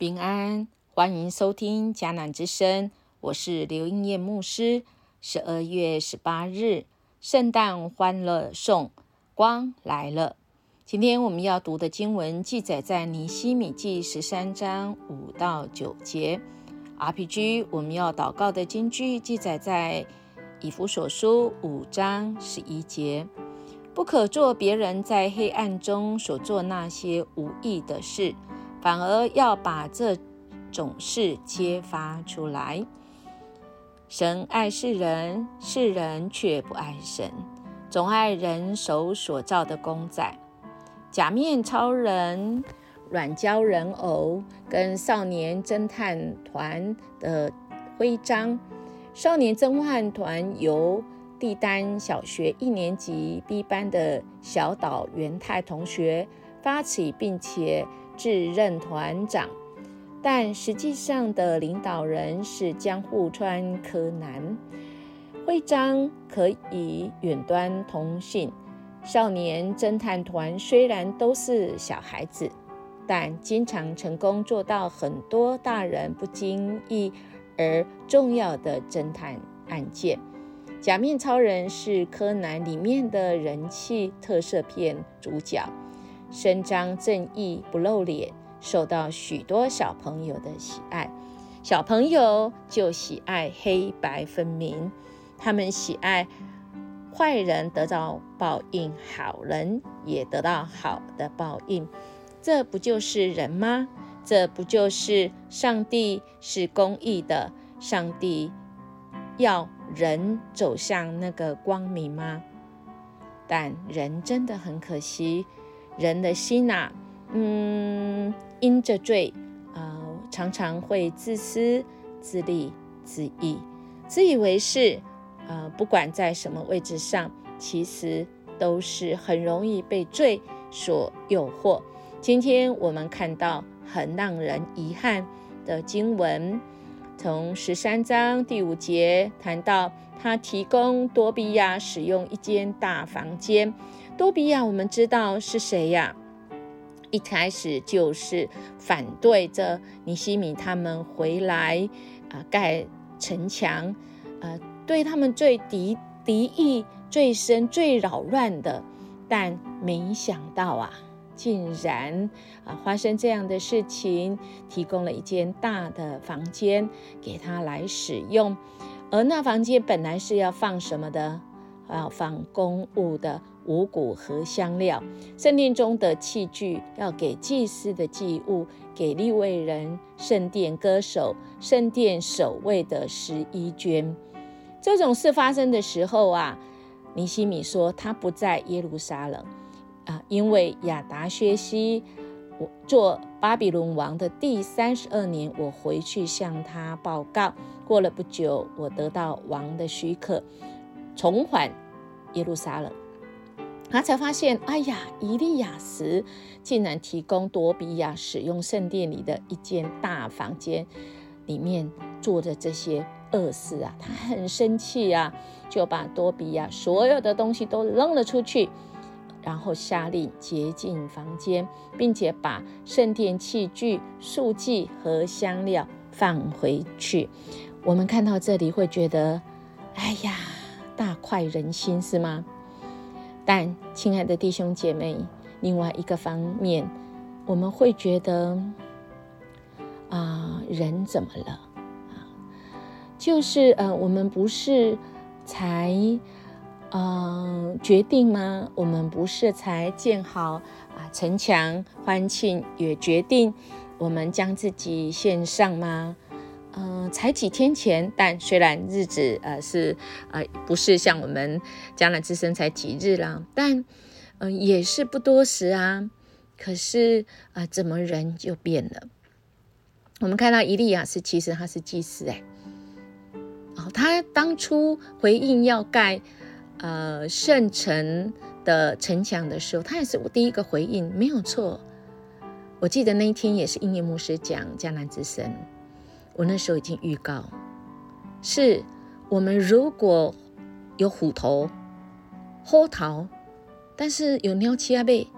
平安，欢迎收听迦南之声，我是刘英燕牧师。十二月十八日，圣诞欢乐颂，光来了。今天我们要读的经文记载在尼西米记十三章五到九节。RPG 我们要祷告的经句记载在以弗所书五章十一节。不可做别人在黑暗中所做那些无益的事。反而要把这种事揭发出来。神爱世人，世人却不爱神，总爱人手所造的公仔、假面超人、软胶人偶跟少年侦探团的徽章。少年侦探团由帝丹小学一年级 B 班的小岛元太同学发起，并且。自任团长，但实际上的领导人是江户川柯南。徽章可以远端通信。少年侦探团虽然都是小孩子，但经常成功做到很多大人不经意而重要的侦探案件。假面超人是柯南里面的人气特色片主角。伸张正义不露脸，受到许多小朋友的喜爱。小朋友就喜爱黑白分明，他们喜爱坏人得到报应，好人也得到好的报应。这不就是人吗？这不就是上帝是公义的？上帝要人走向那个光明吗？但人真的很可惜。人的心呐，嗯，因着罪啊，常常会自私自利自义，自以为是啊。不管在什么位置上，其实都是很容易被罪所诱惑。今天我们看到很让人遗憾的经文，从十三章第五节谈到，他提供多比亚使用一间大房间。多比亚，我们知道是谁呀？一开始就是反对着尼西米他们回来啊，盖城墙，呃，对他们最敌敌意最深、最扰乱的。但没想到啊，竟然啊发生这样的事情，提供了一间大的房间给他来使用，而那房间本来是要放什么的？要放公物的。五谷和香料，圣殿中的器具要给祭司的祭物，给立位人、圣殿歌手、圣殿守卫的十一捐。这种事发生的时候啊，尼西米说他不在耶路撒冷啊，因为亚达薛西我做巴比伦王的第三十二年，我回去向他报告。过了不久，我得到王的许可，重返耶路撒冷。他才发现，哎呀，伊利亚时竟然提供多比亚使用圣殿里的一间大房间，里面做着这些恶事啊！他很生气啊，就把多比亚所有的东西都扔了出去，然后下令洁净房间，并且把圣殿器具、素祭和香料放回去。我们看到这里会觉得，哎呀，大快人心，是吗？但，亲爱的弟兄姐妹，另外一个方面，我们会觉得啊，人怎么了啊？就是呃，我们不是才嗯决定吗？我们不是才建好啊城墙欢庆，也决定我们将自己献上吗？嗯，才几天前，但虽然日子呃是呃不是像我们江南之声才几日啦，但嗯也是不多时啊。可是啊，怎么人就变了？我们看到伊利亚斯，其实他是祭司哎，哦，他当初回应要盖呃圣城的城墙的时候，他也是我第一个回应，没有错。我记得那一天也是音乐牧师讲江南之声。我那时候已经预告，是我们如果有虎头、豁桃，但是有鸟七阿贝，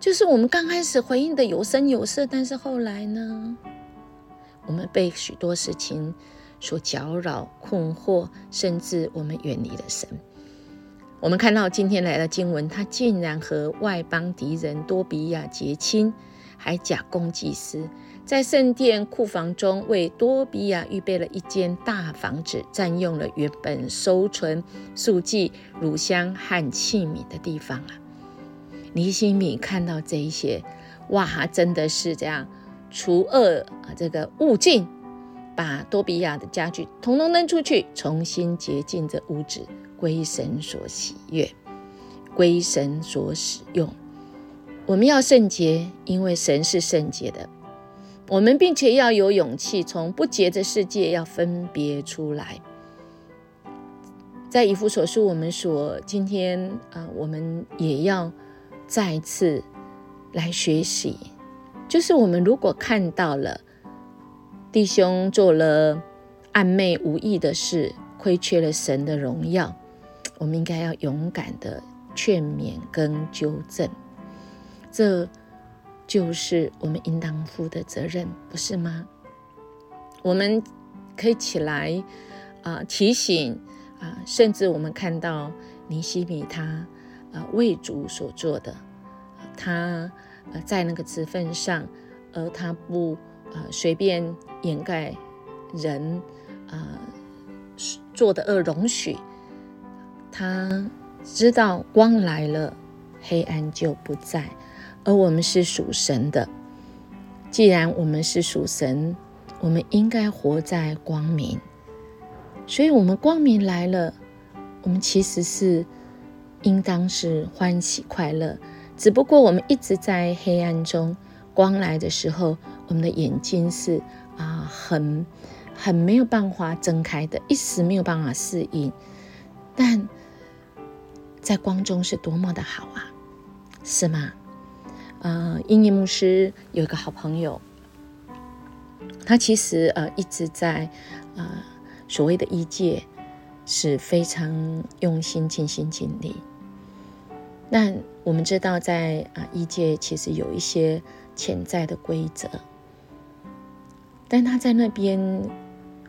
就是我们刚开始回应的有声有色，但是后来呢，我们被许多事情所搅扰、困惑，甚至我们远离了神。我们看到今天来的经文，他竟然和外邦敌人多比亚结亲，还假公济私，在圣殿库房中为多比亚预备了一间大房子，占用了原本收存素祭、乳香和器皿的地方啊！尼西米看到这一些，哇，真的是这样除恶啊，这个物尽，把多比亚的家具统统扔出去，重新洁净这屋子。归神所喜悦，归神所使用。我们要圣洁，因为神是圣洁的。我们并且要有勇气，从不洁的世界要分别出来。在以弗所书，我们说，今天啊，我们也要再次来学习，就是我们如果看到了弟兄做了暧昧无益的事，亏缺了神的荣耀。我们应该要勇敢的劝勉跟纠正，这就是我们应当负的责任，不是吗？我们可以起来啊提醒啊，甚至我们看到尼西米他啊为主所做的，他呃在那个职份上，而他不啊随便掩盖人啊做的恶容许。他知道光来了，黑暗就不在，而我们是属神的。既然我们是属神，我们应该活在光明。所以，我们光明来了，我们其实是应当是欢喜快乐。只不过我们一直在黑暗中，光来的时候，我们的眼睛是啊，很很没有办法睁开的，一时没有办法适应，但。在光中是多么的好啊，是吗？呃，英尼牧师有一个好朋友，他其实呃一直在呃所谓的医界是非常用心、尽心尽力。但我们知道，在啊医界其实有一些潜在的规则，但他在那边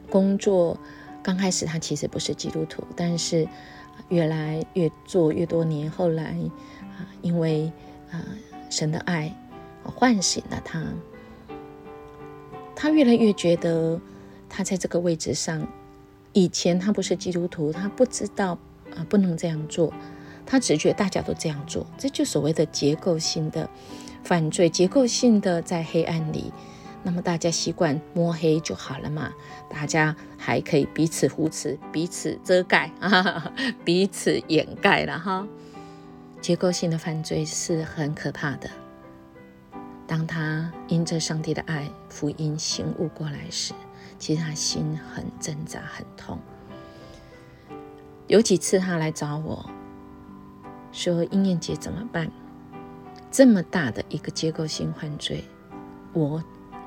工作，刚开始他其实不是基督徒，但是。越来越做越多年，后来啊，因为啊神的爱唤醒了他，他越来越觉得他在这个位置上，以前他不是基督徒，他不知道啊不能这样做，他只觉得大家都这样做，这就所谓的结构性的犯罪，结构性的在黑暗里。那么大家习惯摸黑就好了嘛？大家还可以彼此扶持、彼此遮盖啊，彼此掩盖了哈。结构性的犯罪是很可怕的。当他因着上帝的爱福音醒悟过来时，其实他心很挣扎、很痛。有几次他来找我说：“英燕姐怎么办？这么大的一个结构性犯罪，我……”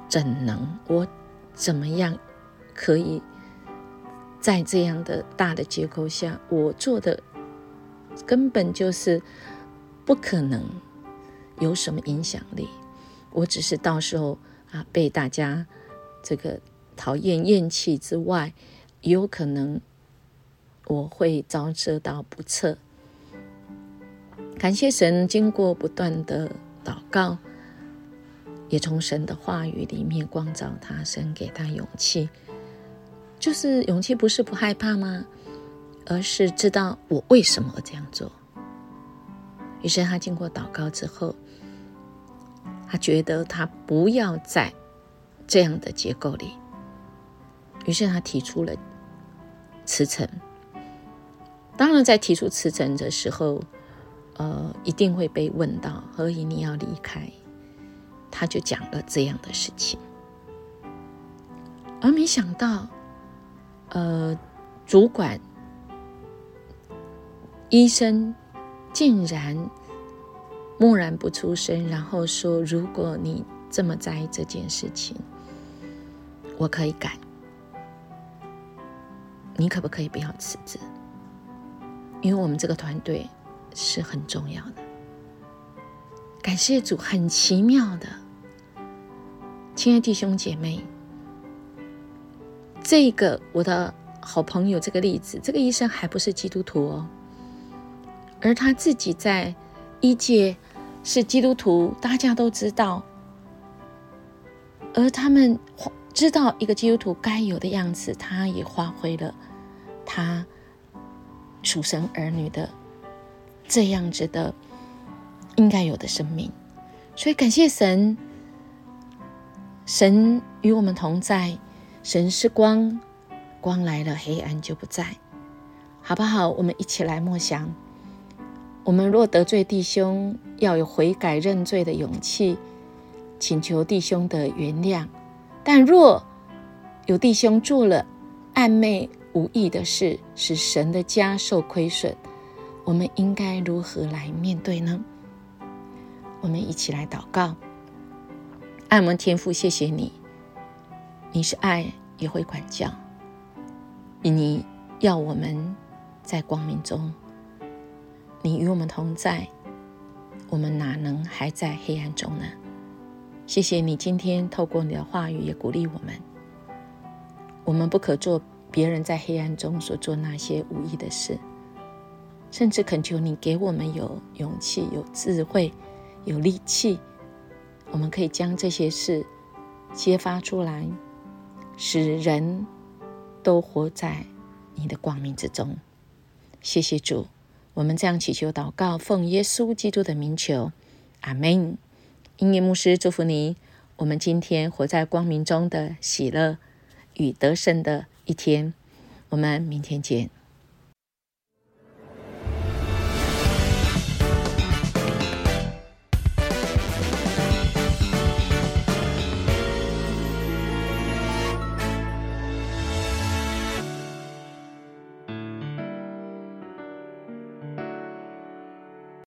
怎能？我怎么样可以在这样的大的结构下，我做的根本就是不可能有什么影响力。我只是到时候啊被大家这个讨厌厌弃之外，也有可能我会遭受到不测。感谢神，经过不断的祷告。也从神的话语里面光照他，神给他勇气，就是勇气不是不害怕吗？而是知道我为什么这样做。于是他经过祷告之后，他觉得他不要在这样的结构里，于是他提出了辞呈。当然，在提出辞呈的时候，呃，一定会被问到何以你要离开。他就讲了这样的事情，而没想到，呃，主管医生竟然默然不出声，然后说：“如果你这么在意这件事情，我可以改，你可不可以不要辞职？因为我们这个团队是很重要的。”感谢主，很奇妙的，亲爱弟兄姐妹，这个我的好朋友这个例子，这个医生还不是基督徒哦，而他自己在一界是基督徒，大家都知道，而他们知道一个基督徒该有的样子，他也发挥了他属神儿女的这样子的应该有的生命，所以感谢神，神与我们同在。神是光，光来了，黑暗就不在，好不好？我们一起来默想：我们若得罪弟兄，要有悔改认罪的勇气，请求弟兄的原谅；但若有弟兄做了暧昧无意的事，使神的家受亏损，我们应该如何来面对呢？我们一起来祷告：爱我们天父，谢谢你。你是爱，也会管教。你要我们在光明中，你与我们同在，我们哪能还在黑暗中呢？谢谢你今天透过你的话语也鼓励我们。我们不可做别人在黑暗中所做那些无意的事，甚至恳求你给我们有勇气、有智慧、有力气，我们可以将这些事揭发出来。使人都活在你的光明之中。谢谢主，我们这样祈求祷告，奉耶稣基督的名求，阿门。音乐牧师祝福你，我们今天活在光明中的喜乐与得胜的一天。我们明天见。